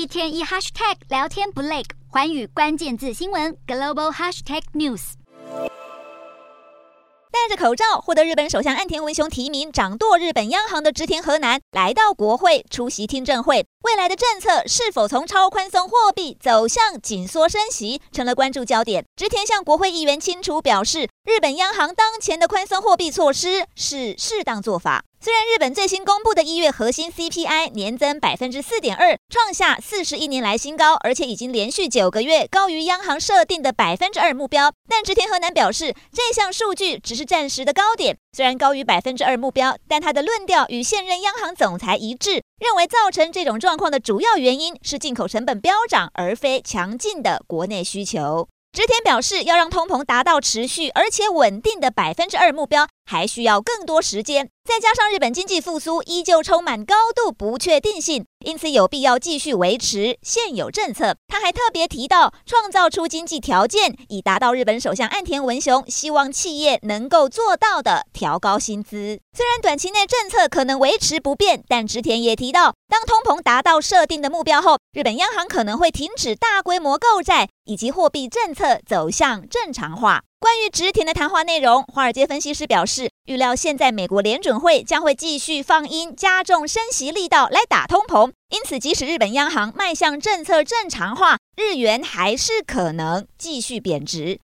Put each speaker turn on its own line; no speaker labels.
一天一 hashtag 聊天不累，寰宇关键字新闻 global hashtag news。
戴着口罩获得日本首相岸田文雄提名掌舵日本央行的植田和南来到国会出席听证会，未来的政策是否从超宽松货币走向紧缩升息，成了关注焦点。植田向国会议员清楚表示，日本央行当前的宽松货币措施是适当做法。虽然日本最新公布的一月核心 CPI 年增百分之四点二，创下四十一年来新高，而且已经连续九个月高于央行设定的百分之二目标。但植田和男表示，这项数据只是暂时的高点，虽然高于百分之二目标，但他的论调与现任央行总裁一致，认为造成这种状况的主要原因是进口成本飙涨，而非强劲的国内需求。植田表示，要让通膨达到持续而且稳定的百分之二目标，还需要更多时间。再加上日本经济复苏依旧充满高度不确定性，因此有必要继续维持现有政策。他还特别提到，创造出经济条件，以达到日本首相岸田文雄希望企业能够做到的调高薪资。虽然短期内政策可能维持不变，但植田也提到，当通膨达到设定的目标后，日本央行可能会停止大规模购债，以及货币政策走向正常化。关于直田的谈话内容，华尔街分析师表示，预料现在美国联准会将会继续放鹰，加重升息力道来打通膨。因此，即使日本央行迈向政策正常化，日元还是可能继续贬值。